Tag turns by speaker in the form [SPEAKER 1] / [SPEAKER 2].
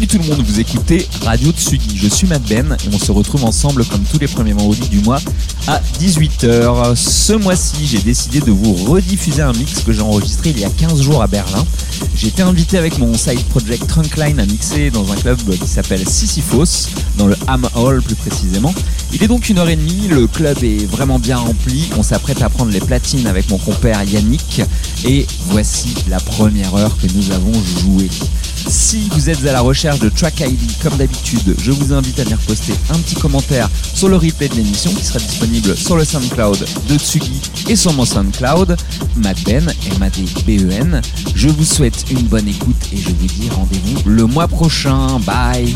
[SPEAKER 1] Salut tout le monde, vous écoutez Radio Tsugi. Je suis Matt Ben et on se retrouve ensemble comme tous les premiers vendredis du mois à 18h. Ce mois-ci, j'ai décidé de vous rediffuser un mix que j'ai enregistré il y a 15 jours à Berlin. J'ai été invité avec mon side project Trunkline à mixer dans un club qui s'appelle Sisyphos, dans le Ham Hall plus précisément. Il est donc une heure et demie, le club est vraiment bien rempli, on s'apprête à prendre les platines avec mon compère Yannick et voici la première heure que nous avons jouée. Si vous êtes à la recherche de track ID comme d'habitude, je vous invite à venir poster un petit commentaire sur le replay de l'émission qui sera disponible sur le SoundCloud de Tsugi et sur mon SoundCloud, MadBen, M-A-D-B-E-N. Je vous souhaite une bonne écoute et je vous dis rendez-vous le mois prochain. Bye